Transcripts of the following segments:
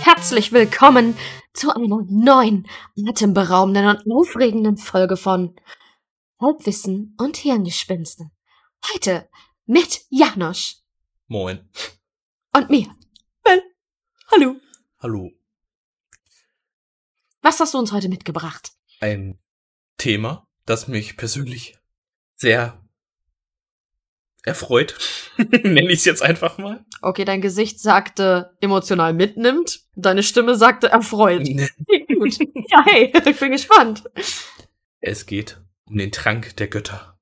herzlich willkommen zu einer neuen, atemberaubenden und aufregenden Folge von Halbwissen und Hirngespinste. Heute mit Janosch Moin. und mir. Well, hallo. Hallo. Was hast du uns heute mitgebracht? Ein Thema, das mich persönlich sehr erfreut, nenne ich es jetzt einfach mal. Okay, dein Gesicht sagte emotional mitnimmt, deine Stimme sagte erfreut. Gut. Ja, hey, ich bin gespannt. Es geht um den Trank der Götter.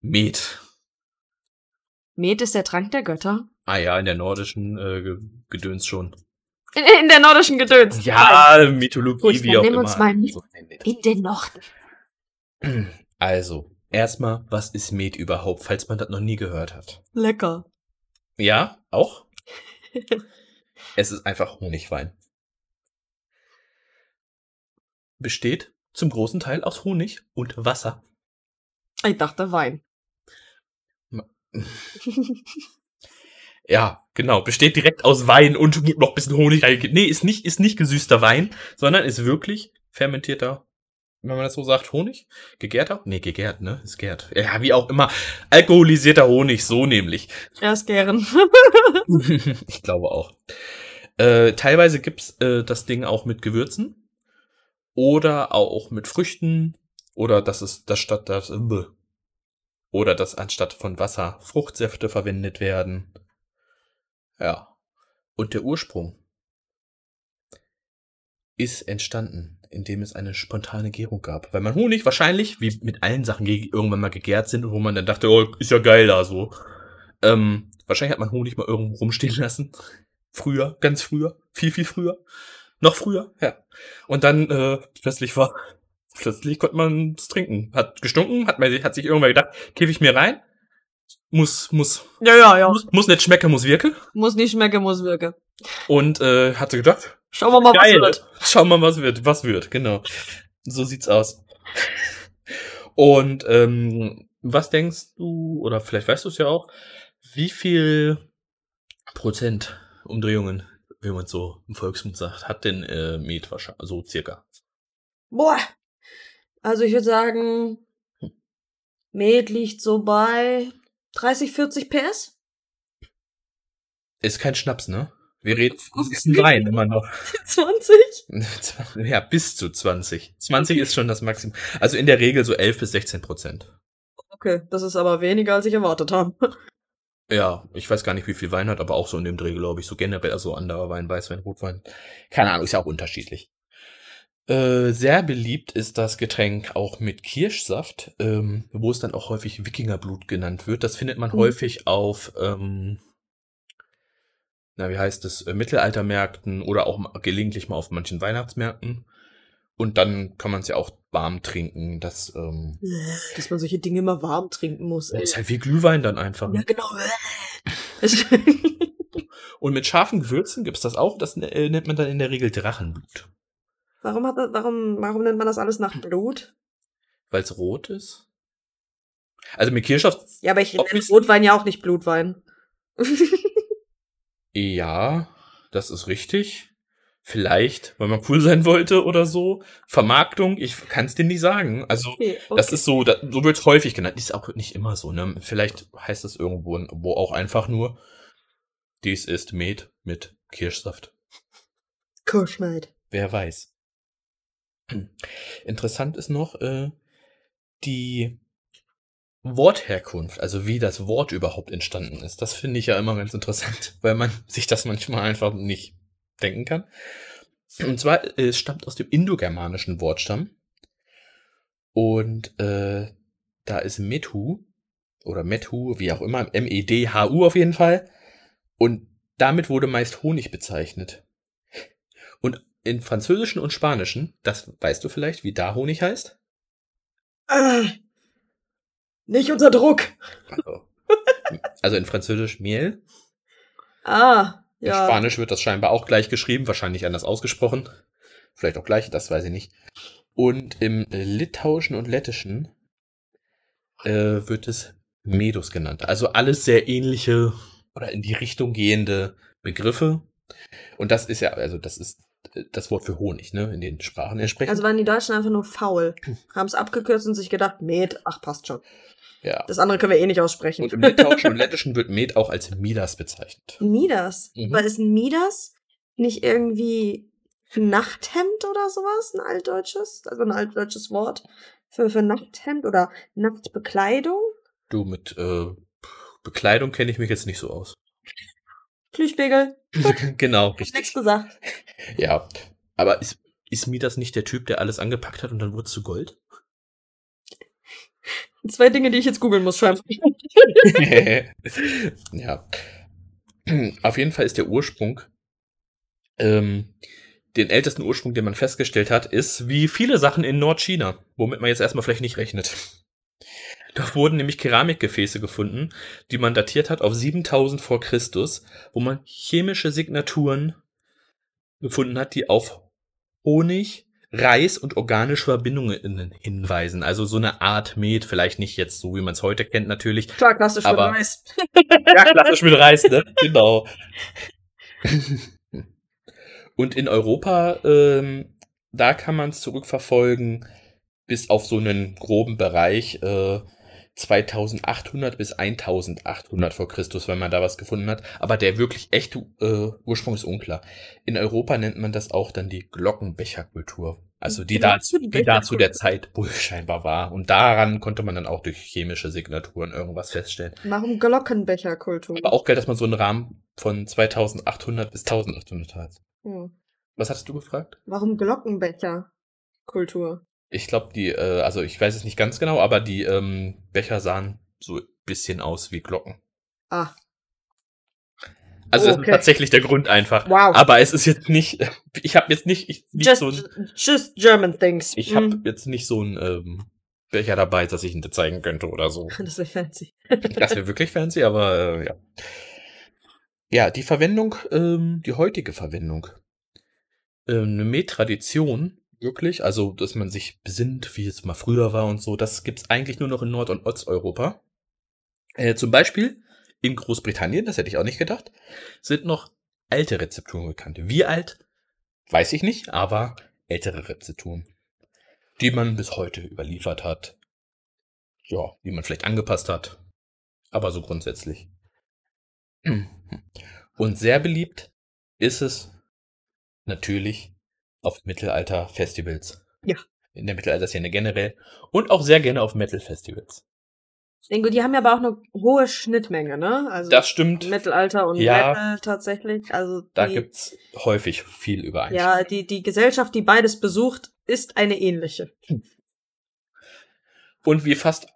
Met. Met ist der Trank der Götter. Ah ja, in der nordischen äh, Ge- Gedöns schon. In, in der nordischen Gedöns. Ja, Mythologie, Gut, wie auch immer. uns mal mit. In den Norden. Also, erstmal, was ist Met überhaupt, falls man das noch nie gehört hat? Lecker. Ja, auch? es ist einfach Honigwein. Besteht zum großen Teil aus Honig und Wasser. Ich dachte Wein. Ja, genau. Besteht direkt aus Wein und noch ein bisschen Honig reingegeben. Nee, ist nicht, ist nicht gesüßter Wein, sondern ist wirklich fermentierter, wenn man das so sagt, Honig? Gegärter? Nee, gegärt, ne? Ist gärt. Ja, wie auch immer. Alkoholisierter Honig, so nämlich. Erst gern. ich glaube auch. Äh, teilweise gibt's äh, das Ding auch mit Gewürzen. Oder auch mit Früchten. Oder dass es das statt das. Äh, oder dass anstatt von Wasser Fruchtsäfte verwendet werden. Ja. Und der Ursprung ist entstanden, indem es eine spontane Gärung gab. Weil man Honig wahrscheinlich, wie mit allen Sachen, die irgendwann mal gegärt sind, wo man dann dachte, oh, ist ja geil da so. Ähm, wahrscheinlich hat man Honig mal irgendwo rumstehen lassen. Früher, ganz früher, viel, viel früher. Noch früher, ja. Und dann äh, plötzlich war, plötzlich konnte man es trinken. Hat gestunken, hat, man, hat sich irgendwer gedacht, kiff ich mir rein. Muss, muss, ja, ja, ja. muss, muss nicht schmecken, muss wirken. Muss nicht schmecken, muss wirken. Und äh, hat sie gedacht, Schauen wir mal, Geil. was wird. Schauen wir mal, was wird. Was wird, genau. So sieht's aus. Und ähm, was denkst du, oder vielleicht weißt du es ja auch, wie viel Prozent Umdrehungen, wie man so im Volksmund sagt, hat denn äh, Met wahrscheinlich, so circa? Boah. Also ich würde sagen, Met liegt so bei 30, 40 PS. Ist kein Schnaps, ne? Wir reden, es ist ein Wein immer noch. 20? Ja, bis zu 20. 20 ist schon das Maximum. Also in der Regel so 11 bis 16 Prozent. Okay, das ist aber weniger, als ich erwartet habe. Ja, ich weiß gar nicht, wie viel Wein hat, aber auch so in dem Dreh, glaube ich. So generell, also anderer Wein, Weißwein, Rotwein. Keine Ahnung, ist ja auch unterschiedlich. Äh, sehr beliebt ist das Getränk auch mit Kirschsaft, ähm, wo es dann auch häufig Wikingerblut genannt wird. Das findet man Mhm. häufig auf, ähm, na, wie heißt es, äh, Mittelaltermärkten oder auch gelegentlich mal auf manchen Weihnachtsmärkten. Und dann kann man es ja auch warm trinken. Das ähm, Dass man solche Dinge immer warm trinken muss. ey. ist halt wie Glühwein dann einfach. Ja, genau. Und mit scharfen Gewürzen gibt's das auch. Das äh, nennt man dann in der Regel Drachenblut. warum, hat, das- warum, warum nennt man das alles nach Blut? Weil es rot ist. Also mit Kirschsaft, Ja, aber ich nenne Rotwein ja auch nicht Blutwein. ja, das ist richtig. Vielleicht, weil man cool sein wollte oder so. Vermarktung, ich kann es dir nicht sagen. Also Okay, das okay. ist so, da, so wird häufig genannt. Ist auch nicht immer so. Ne? Vielleicht heißt es irgendwo wo auch einfach nur, dies ist Met mit Kirschsaft. Kuschmeid. Wer weiß. Interessant ist noch äh, die Wortherkunft, also wie das Wort überhaupt entstanden ist. Das finde ich ja immer ganz interessant, weil man sich das manchmal einfach nicht denken kann. Und zwar, äh, es stammt aus dem indogermanischen Wortstamm. Und äh, da ist Methu oder Methu, wie auch immer, M-E-D-H-U auf jeden Fall. Und damit wurde meist Honig bezeichnet. Und in Französischen und Spanischen, das weißt du vielleicht, wie da Honig heißt? Nicht unter Druck. Also, also in Französisch Miel. Ah, In ja. Spanisch wird das scheinbar auch gleich geschrieben, wahrscheinlich anders ausgesprochen. Vielleicht auch gleich, das weiß ich nicht. Und im Litauischen und Lettischen äh, wird es Medus genannt. Also alles sehr ähnliche oder in die Richtung gehende Begriffe. Und das ist ja, also das ist das Wort für Honig, ne, in den Sprachen entsprechend. Also waren die Deutschen einfach nur faul. Haben es abgekürzt und sich gedacht, Met, ach, passt schon. ja. Das andere können wir eh nicht aussprechen. Und im Litauischen und Lettischen wird Met auch als Midas bezeichnet. Midas. Mhm. Weil ist ein Midas nicht irgendwie Nachthemd oder sowas? Ein altdeutsches? Also ein altdeutsches Wort für, für Nachthemd oder Nachtbekleidung? Du, mit äh, Bekleidung kenne ich mich jetzt nicht so aus. Plüschpegel. genau, Hab nichts richtig. gesagt. Ja. Aber ist, ist Midas nicht der Typ, der alles angepackt hat und dann wurde es zu Gold? Zwei Dinge, die ich jetzt googeln muss, scheinbar. ja. Auf jeden Fall ist der Ursprung, ähm, den ältesten Ursprung, den man festgestellt hat, ist wie viele Sachen in Nordchina, womit man jetzt erstmal vielleicht nicht rechnet. Da wurden nämlich Keramikgefäße gefunden, die man datiert hat auf 7000 vor Christus, wo man chemische Signaturen gefunden hat, die auf Honig, Reis und organische Verbindungen hinweisen. Also so eine Art Met, vielleicht nicht jetzt so, wie man es heute kennt natürlich, Klar, klassisch Aber- mit Reis. ja, klassisch mit Reis, ne? Genau. Und in Europa, ähm, da kann man es zurückverfolgen bis auf so einen groben Bereich äh, 2800 bis 1800 vor Christus, wenn man da was gefunden hat. Aber der wirklich echte äh, Ursprung ist unklar. In Europa nennt man das auch dann die Glockenbecherkultur. Also die, da, die da zu der Zeit wohl scheinbar war. Und daran konnte man dann auch durch chemische Signaturen irgendwas feststellen. Warum Glockenbecherkultur? Aber auch geil, dass man so einen Rahmen von 2800 bis 1800 hat. Hm. Was hattest du gefragt? Warum Glockenbecherkultur? Ich glaube, die, äh, also ich weiß es nicht ganz genau, aber die ähm, Becher sahen so ein bisschen aus wie Glocken. Ah, Also Oh, das okay. ist tatsächlich der Grund einfach. wow. Aber es ist jetzt nicht, ich habe jetzt nicht, ich, nicht just, so ein, just German things. ich habe Hm. jetzt nicht so ein ähm, Becher dabei, dass ich ihn dir zeigen könnte oder so. Das wäre fancy. Das wäre wirklich fancy, aber äh, ja. Ja, die Verwendung, ähm, die heutige Verwendung. Ähm, eine Met-Tradition, wirklich, also dass man sich besinnt, wie es mal früher war und so, das gibt's eigentlich nur noch in Nord- und Osteuropa. Äh, zum Beispiel in Großbritannien, das hätte ich auch nicht gedacht, sind noch alte Rezepturen bekannt. Wie alt, weiß ich nicht, aber ältere Rezepturen, die man bis heute überliefert hat. Ja, die man vielleicht angepasst hat, aber so grundsätzlich. Und sehr beliebt ist es natürlich auf Mittelalter-Festivals. Ja. In der Mittelalterszene generell. Und auch sehr gerne auf Metal-Festivals. Ich denke, die haben ja aber auch eine hohe Schnittmenge, ne? Also Das stimmt. Mittelalter und Ja. Metal tatsächlich. Also Da die, gibt's häufig viel Übereinstimmung. ja, die, die Gesellschaft, die beides besucht, ist eine ähnliche. Und wie fast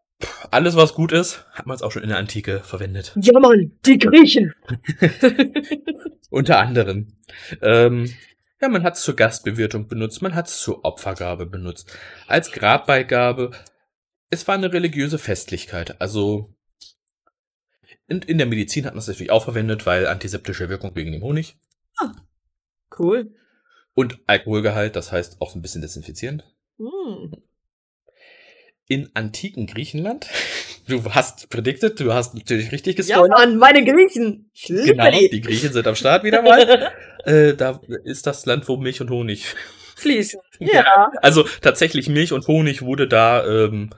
alles, was gut ist, hat man es auch schon in der Antike verwendet. Ja, Mann, die Griechen. Unter anderem. Ähm, ja, man hat es zur Gastbewirtung benutzt, man hat es zur Opfergabe benutzt, als Grabbeigabe. Es war eine religiöse Festlichkeit. Also in, in der Medizin hat man es natürlich auch verwendet, weil antiseptische Wirkung wegen dem Honig. cool. Und Alkoholgehalt, das heißt auch ein bisschen desinfizierend. Hm. In antiken Griechenland, du hast predicted, du hast natürlich richtig Ja, gespoilert. Mann, meine Griechen. Ich liebe genau, die. die Griechen sind am Start wieder mal. äh, da ist das Land, wo Milch und Honig Fließen. Ja. Also tatsächlich Milch und Honig wurde da ähm,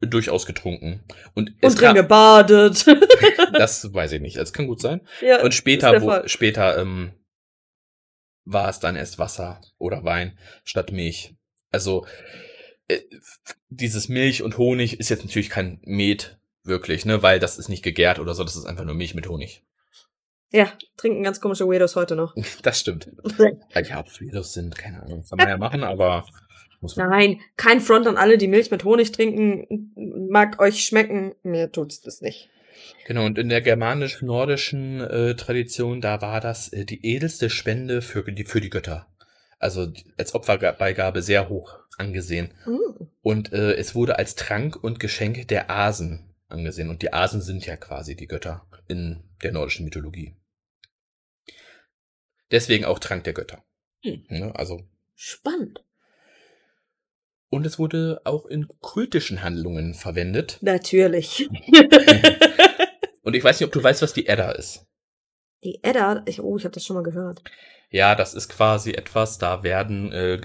durchaus getrunken. Und, es Und drin gebadet. das weiß ich nicht, das kann gut sein. ja. Und später, wo, später ähm, war es dann erst Wasser oder Wein statt Milch. Also dieses Milch und Honig ist jetzt natürlich kein Met wirklich, ne, weil das ist nicht gegärt oder so, das ist einfach nur Milch mit Honig. Ja, trinken ganz komische Weirdos heute noch. Das stimmt. Ja, ob es Weirdos sind, keine Ahnung, kann man ja machen, aber muss man. Nein, kein Front an alle, die Milch mit Honig trinken. Mag euch schmecken. Mir tut's das nicht. Genau, und in der germanisch-nordischen äh, Tradition, da war das äh, die edelste Spende für die, für die Götter. Also als Opferbeigabe sehr hoch angesehen. Mm. Und äh, es wurde als Trank und Geschenk der Asen angesehen. Und die Asen sind ja quasi die Götter in der nordischen Mythologie. Deswegen auch Trank der Götter. Hm. Ne, also. Spannend. Und es wurde auch in kultischen Handlungen verwendet. Natürlich. Und ich weiß nicht, ob du weißt, was die Edda ist. Die Edda, ich, oh, ich habe das schon mal gehört. Ja, das ist quasi etwas, da werden äh,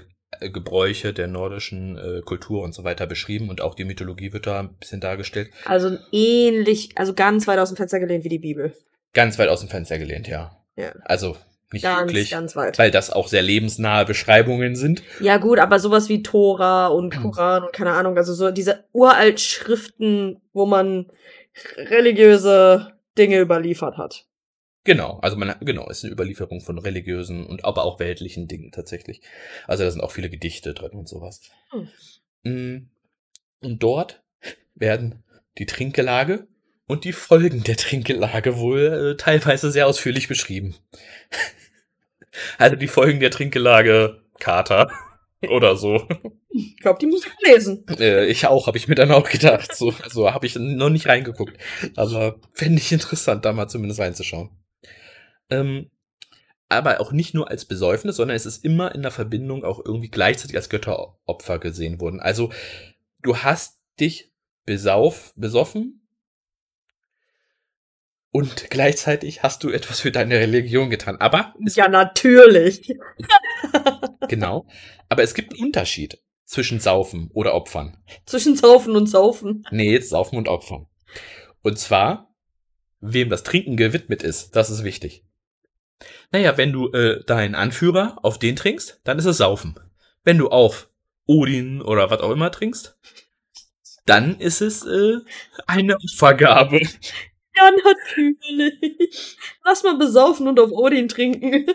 Gebräuche der nordischen äh, Kultur und so weiter beschrieben und auch die Mythologie wird da ein bisschen dargestellt. Also ähnlich, also ganz weit aus dem Fenster gelehnt wie die Bibel. Ganz weit aus dem Fenster gelehnt, ja. Ja. Also nicht Ganz, wirklich, ganz weit. weil das auch sehr lebensnahe Beschreibungen sind. Ja, gut, aber sowas wie Tora und Hm. Koran und keine Ahnung, also so diese uralt Schriften, wo man religiöse Dinge überliefert hat. Genau, also man genau, ist eine Überlieferung von religiösen und aber auch weltlichen Dingen tatsächlich. Also da sind auch viele Gedichte drin und sowas. Hm. Mm, Und dort werden die Trinkgelage und die Folgen der Trinkgelage wohl äh, teilweise sehr ausführlich beschrieben. also die Folgen der Trinkgelage Kater oder so. Ich glaube, die muss ich lesen. Äh, ich auch, habe ich mir dann auch gedacht. So, also habe ich noch nicht reingeguckt. Aber fände ich interessant, da mal zumindest reinzuschauen. Ähm, aber auch nicht nur als Besäufnis, sondern es ist immer in der Verbindung auch irgendwie gleichzeitig als Götteropfer gesehen worden. Also du hast dich besauf, besoffen und gleichzeitig hast du etwas für deine Religion getan. Aber Ja, natürlich. Genau. Aber es gibt einen Unterschied zwischen Saufen oder Opfern. Zwischen Saufen und Saufen. Nee, jetzt Saufen und Opfern. Und zwar, wem das Trinken gewidmet ist, das ist wichtig. Naja, wenn du äh, deinen Anführer auf den trinkst, dann ist es Saufen. Wenn du auf Odin oder was auch immer trinkst, dann ist es äh, eine Opfergabe. Ja, natürlich. Lass mal besaufen und auf Odin trinken.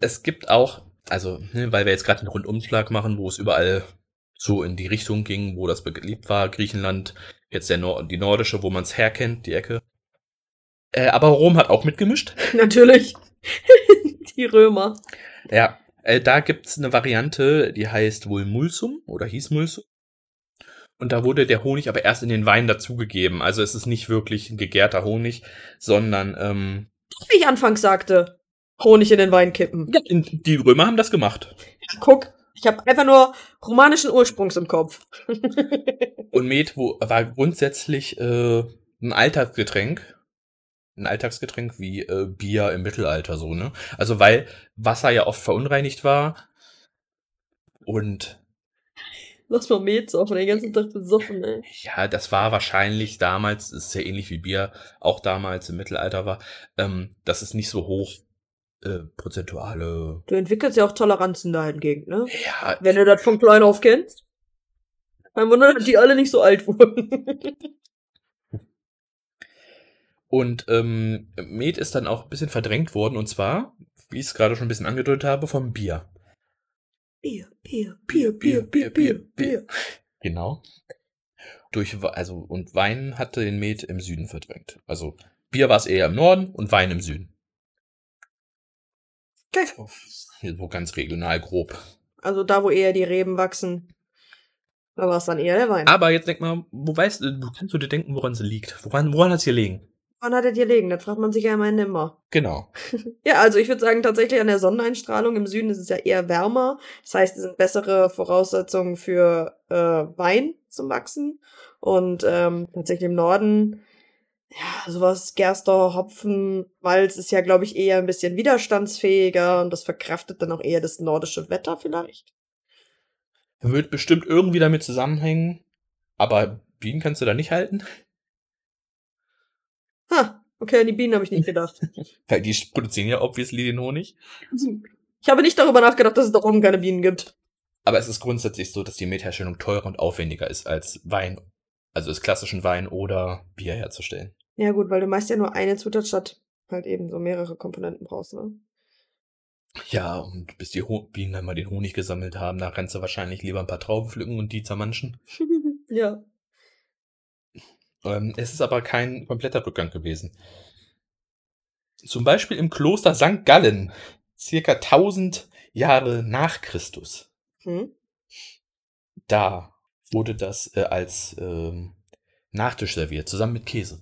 es gibt auch, also, ne, weil wir jetzt gerade einen Rundumschlag machen, wo es überall so in die Richtung ging, wo das beliebt war, Griechenland, jetzt der Nor die nordische, wo man es herkennt, die Ecke. Äh, aber Rom hat auch mitgemischt. natürlich. die Römer. Ja, äh, da gibt's eine Variante, die heißt wohl Mulsum oder hieß Mulsum. Und da wurde der Honig aber erst in den Wein dazugegeben. Also es ist nicht wirklich ein gegärter Honig, sondern ähm, Wie ich anfangs sagte. Honig in den Wein kippen. ja, die Römer haben das gemacht. Guck, ich habe einfach nur romanischen Ursprungs im Kopf. Und Met war grundsätzlich äh, ein Alltagsgetränk. Ein Alltagsgetränk wie äh, Bier im Mittelalter so, ne? Also weil Wasser ja oft verunreinigt war. Und Lass mal Met saufen, den ganzen Tag besoffen, ey. ja, das war wahrscheinlich damals, ist sehr ähnlich wie Bier, auch damals im Mittelalter war, ähm, dass es nicht so hoch äh, prozentuale. Du entwickelst ja auch Toleranzen dahingegen, ne? Ja, Wenn du das von klein auf kennst. Kein Wunder, dass die alle nicht so alt wurden. Und ähm, Met ist dann auch ein bisschen verdrängt worden, und zwar, wie ich es gerade schon ein bisschen angedeutet habe, vom Bier. Bier, Bier, Bier, Bier, Bier, Bier, Bier. Genau. Durch, also, und Wein hatte den Met im Süden verdrängt. Also, Bier war es eher im Norden und Wein im Süden. Hier so ganz regional grob. Also da, wo eher die Reben wachsen, da war es dann eher der Wein. Aber jetzt denk mal, wo weißt du, kannst du dir denken, woran es liegt? Woran, woran hat es gelegen? Wann hat dir liegen? Das fragt man sich ja am Ende immer. Genau. Ja, also ich würde sagen, tatsächlich an der Sonneneinstrahlung im Süden ist es ja eher wärmer. Das heißt, es sind bessere Voraussetzungen für äh, Wein zum Wachsen. Und ähm, tatsächlich im Norden, ja, sowas, Gerster, Hopfen, Malz ist ja, glaube ich, eher ein bisschen widerstandsfähiger und das verkraftet dann auch eher das nordische Wetter vielleicht. Wird bestimmt irgendwie damit zusammenhängen. Aber Bienen kannst du da nicht halten? Ha, okay, an die Bienen habe ich nicht gedacht. Weil die produzieren ja obviously den Honig. Ich habe nicht darüber nachgedacht, dass es da oben keine Bienen gibt. Aber es ist grundsätzlich so, dass die Metherstellung teurer und aufwendiger ist als Wein, also als klassischen Wein oder Bier herzustellen. Ja gut, weil du meist ja nur eine Zutat statt halt eben so mehrere Komponenten brauchst, ne? Ja, und bis die Ho Bienen dann mal den Honig gesammelt haben, da rennst du wahrscheinlich lieber ein paar Trauben pflücken und die zermanschen. ja. Ähm, es ist aber kein kompletter Rückgang gewesen. Zum Beispiel im Kloster St. Gallen, circa 1000 Jahre nach Christus. Hm? Da wurde das äh, als ähm, Nachtisch serviert, zusammen mit Käse.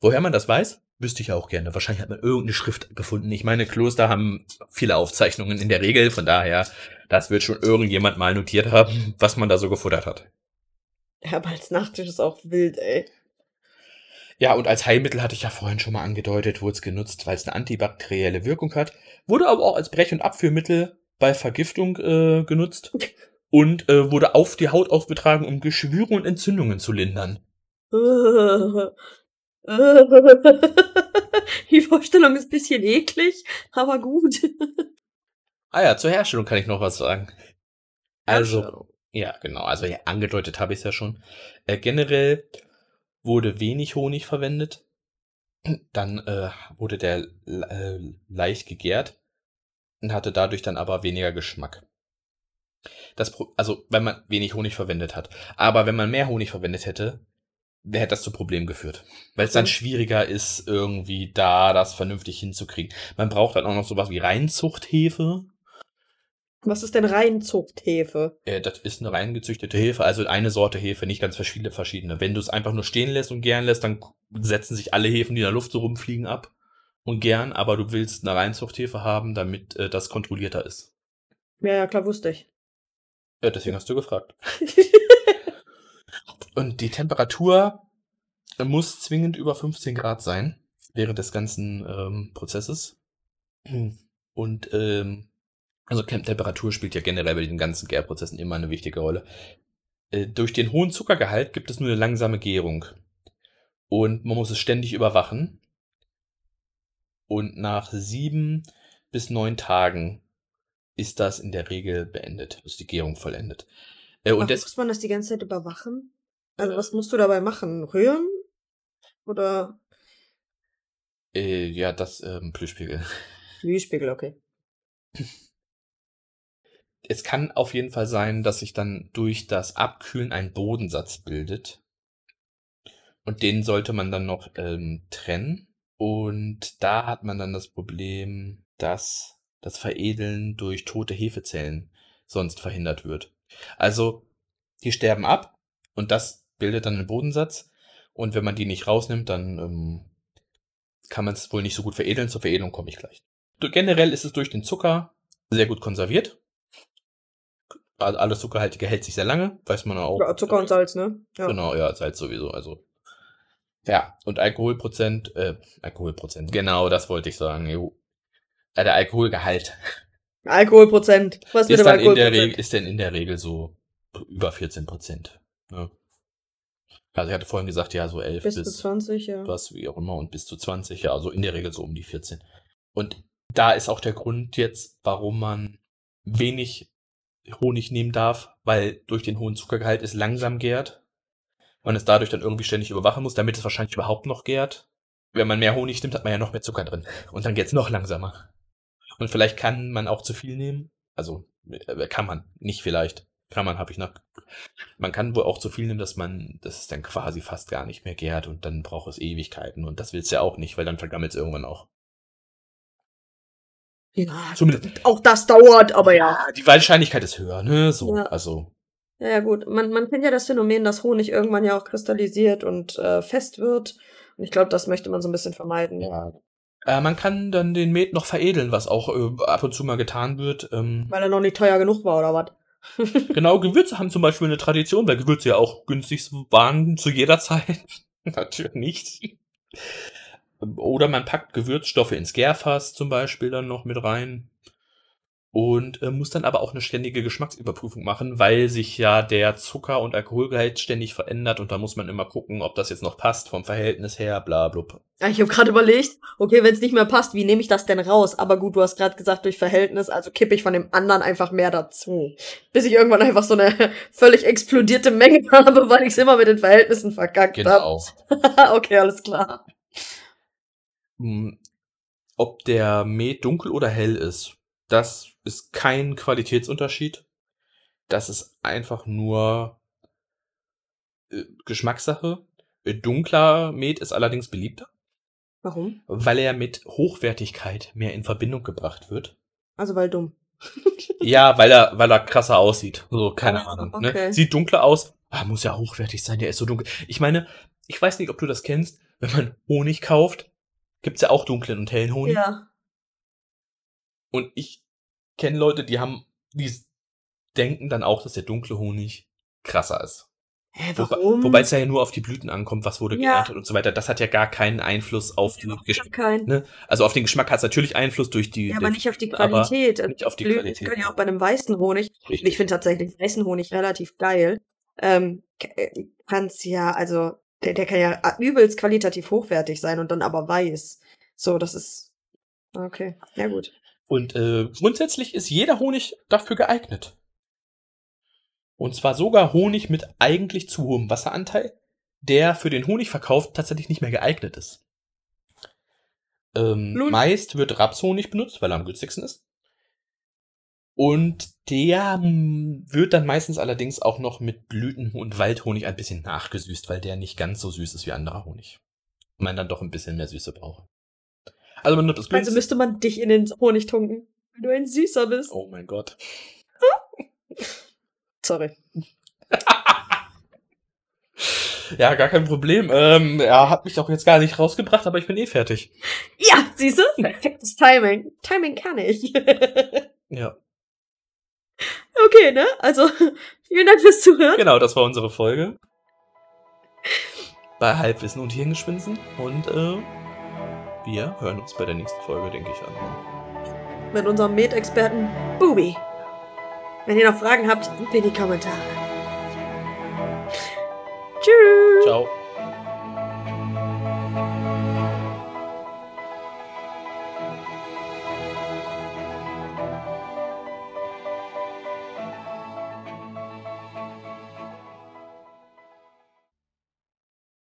Woher man das weiß, wüsste ich auch gerne. Wahrscheinlich hat man irgendeine Schrift gefunden. Ich meine, Kloster haben viele Aufzeichnungen in der Regel, von daher, das wird schon irgendjemand mal notiert haben, was man da so gefuttert hat. Ja, aber als Nachtisch ist auch wild, ey. Ja, und als Heilmittel hatte ich ja vorhin schon mal angedeutet, wurde es genutzt, weil es eine antibakterielle Wirkung hat. Wurde aber auch als Brech- und Abführmittel bei Vergiftung äh, genutzt und äh, wurde auf die Haut aufgetragen, um Geschwüre und Entzündungen zu lindern. Die Vorstellung ist ein bisschen eklig, aber gut. Ah ja, zur Herstellung kann ich noch was sagen. Also, ja, genau. Also ja, angedeutet habe ich es ja schon. Äh, generell wurde wenig Honig verwendet. Dann äh, wurde der äh, leicht gegärt und hatte dadurch dann aber weniger Geschmack. Das, also wenn man wenig Honig verwendet hat. Aber wenn man mehr Honig verwendet hätte, hätte das zu Problemen geführt. Weil es dann schwieriger ist, irgendwie da das vernünftig hinzukriegen. Man braucht dann auch noch sowas wie Reinzuchthefe. Was ist denn Reinzuchthefe? Äh, das ist eine reingezüchtete Hefe, also eine Sorte Hefe, nicht ganz viele verschiedene. Wenn du es einfach nur stehen lässt und gären lässt, dann setzen sich alle Hefen, die in der Luft so rumfliegen, ab und gern, aber du willst eine Reinzuchthefe haben, damit äh, das kontrollierter ist. Ja, ja, klar, wusste ich. Ja, deswegen hast du gefragt. und die Temperatur muss zwingend über 15 Grad sein während des ganzen ähm, Prozesses. Und ähm, also Temperatur spielt ja generell bei den ganzen Gärprozessen immer eine wichtige Rolle. Äh, durch den hohen Zuckergehalt gibt es nur eine langsame Gärung. Und man muss es ständig überwachen. Und nach sieben bis neun Tagen ist das in der Regel beendet, ist die Gärung vollendet. Äh, und muss man das die ganze Zeit überwachen? Also was musst du dabei machen? Rühren? Oder? Äh, ja, das ähm, Blühspiegel. Blühspiegel, okay. Es kann auf jeden Fall sein, dass sich dann durch das Abkühlen ein Bodensatz bildet. Und den sollte man dann noch ähm, trennen. Und da hat man dann das Problem, dass das Veredeln durch tote Hefezellen sonst verhindert wird. Also, die sterben ab und das bildet dann einen Bodensatz. Und wenn man die nicht rausnimmt, dann ähm, kann man es wohl nicht so gut veredeln. Zur Veredelung komme ich gleich. Generell ist es durch den Zucker sehr gut konserviert. Alles Zuckerhaltige hält sich sehr lange, weiß man auch. Ja, Zucker und Salz, ne? Ja. Genau, ja, Salz sowieso. Also ja, und Alkoholprozent, äh, Alkoholprozent, genau, das wollte ich sagen. Jo. Äh, der Alkoholgehalt. Alkoholprozent. Was ist, dann in der Regel, ist denn in der Regel so über 14 Prozent. Ne? Also ich hatte vorhin gesagt, ja, so 11 bis, bis zu 20, ja. Was wie auch immer und bis zu 20, ja, also in der Regel so um die 14. Und da ist auch der Grund jetzt, warum man wenig Honig nehmen darf, weil durch den hohen Zuckergehalt es langsam gärt man es dadurch dann irgendwie ständig überwachen muss, damit es wahrscheinlich überhaupt noch gärt. Wenn man mehr Honig nimmt, hat man ja noch mehr Zucker drin. Und dann geht's noch langsamer. Und vielleicht kann man auch zu viel nehmen. Also äh, kann man, nicht vielleicht. Kann man, habe ich noch. Man kann wohl auch zu viel nehmen, dass man, dass es dann quasi fast gar nicht mehr gärt und dann braucht es Ewigkeiten. Und das willst du ja auch nicht, weil dann vergammelt es irgendwann auch. Ja, Zumindest, auch das dauert, aber ja. Die Wahrscheinlichkeit ist höher, ne? So, ja. also. Ja, ja, gut. Man, man kennt ja das Phänomen, dass Honig irgendwann ja auch kristallisiert und äh, fest wird. Und ich glaube, das möchte man so ein bisschen vermeiden. Ja. Äh, man kann dann den Met noch veredeln, was auch äh, ab und zu mal getan wird. Ähm, weil er noch nicht teuer genug war, oder was? genau, Gewürze haben zum Beispiel eine Tradition, weil Gewürze ja auch günstig waren zu jeder Zeit. Natürlich nicht. Oder man packt Gewürzstoffe ins Gärfass zum Beispiel dann noch mit rein und äh, muss dann aber auch eine ständige Geschmacksüberprüfung machen, weil sich ja der Zucker- und Alkoholgehalt ständig verändert und da muss man immer gucken, ob das jetzt noch passt vom Verhältnis her, bla blub. Ja, ich habe gerade überlegt, okay, wenn es nicht mehr passt, wie nehme ich das denn raus? Aber gut, du hast gerade gesagt, durch Verhältnis, also kippe ich von dem anderen einfach mehr dazu. Bis ich irgendwann einfach so eine völlig explodierte Menge habe, weil ich es immer mit den Verhältnissen verkackt habe. Genau. okay, alles klar. Hm, ob der Met dunkel oder hell ist, das ist kein Qualitätsunterschied. Das ist einfach nur äh, Geschmackssache. Dunkler Met ist allerdings beliebter. Warum? Weil er mit Hochwertigkeit mehr in Verbindung gebracht wird. Also weil dumm. ja, weil er, weil er krasser aussieht. So, keine ah, Ahnung. Ne? Okay. Ne? Sieht dunkler aus. Ah, muss ja hochwertig sein, der ist so dunkel. Ich meine, ich weiß nicht, ob du das kennst, wenn man Honig kauft, gibt's ja auch dunklen und hellen Honig. Ja. Und ich kenne Leute, die haben, die denken dann auch, dass der dunkle Honig krasser ist. Hä, Wobei- warum? Wobei es ja nur auf die Blüten ankommt, was wurde Ja. geerntet und so weiter. Das hat ja gar keinen Einfluss auf die Geschmack. Ne? Also auf den Geschmack hat es natürlich Einfluss durch die. Ja, aber nicht auf die Qualität. Also nicht auf die Blüten Qualität. können ja auch bei einem weißen Honig. Richtig. Ich finde tatsächlich weißen Honig relativ geil. Ähm, kann's ja, also, der, der kann ja übelst qualitativ hochwertig sein und dann aber weiß. So, das ist. Okay, ja gut. Und äh, grundsätzlich ist jeder Honig dafür geeignet. Und zwar sogar Honig mit eigentlich zu hohem Wasseranteil, der für den Honigverkauf tatsächlich nicht mehr geeignet ist. Ähm, meist wird Rapshonig benutzt, weil er am günstigsten ist. Und der mm, wird dann meistens allerdings auch noch mit Blüten- und Waldhonig ein bisschen nachgesüßt, weil der nicht ganz so süß ist wie anderer Honig. Man dann doch ein bisschen mehr Süße braucht. Also man nimmt das Also günstigste. müsste man dich in den Honig tunken, wenn du ein Süßer bist. oh mein Gott. Sorry. Ja, gar kein Problem. Ähm, er hat mich auch jetzt gar nicht rausgebracht, aber ich bin eh fertig. Ja, siehst du? Perfektes Timing. Timing kann ich. Ja. okay, ne? Also, vielen Dank fürs Zuhören. Genau, das war unsere Folge. Bei Halbwissen und Hirngespinsen. Und äh, wir hören uns bei der nächsten Folge, denke ich, an. Mit unserem Med-Experten Bubi. Wenn ihr noch Fragen habt, in die Kommentare. Tschüss. Ciao.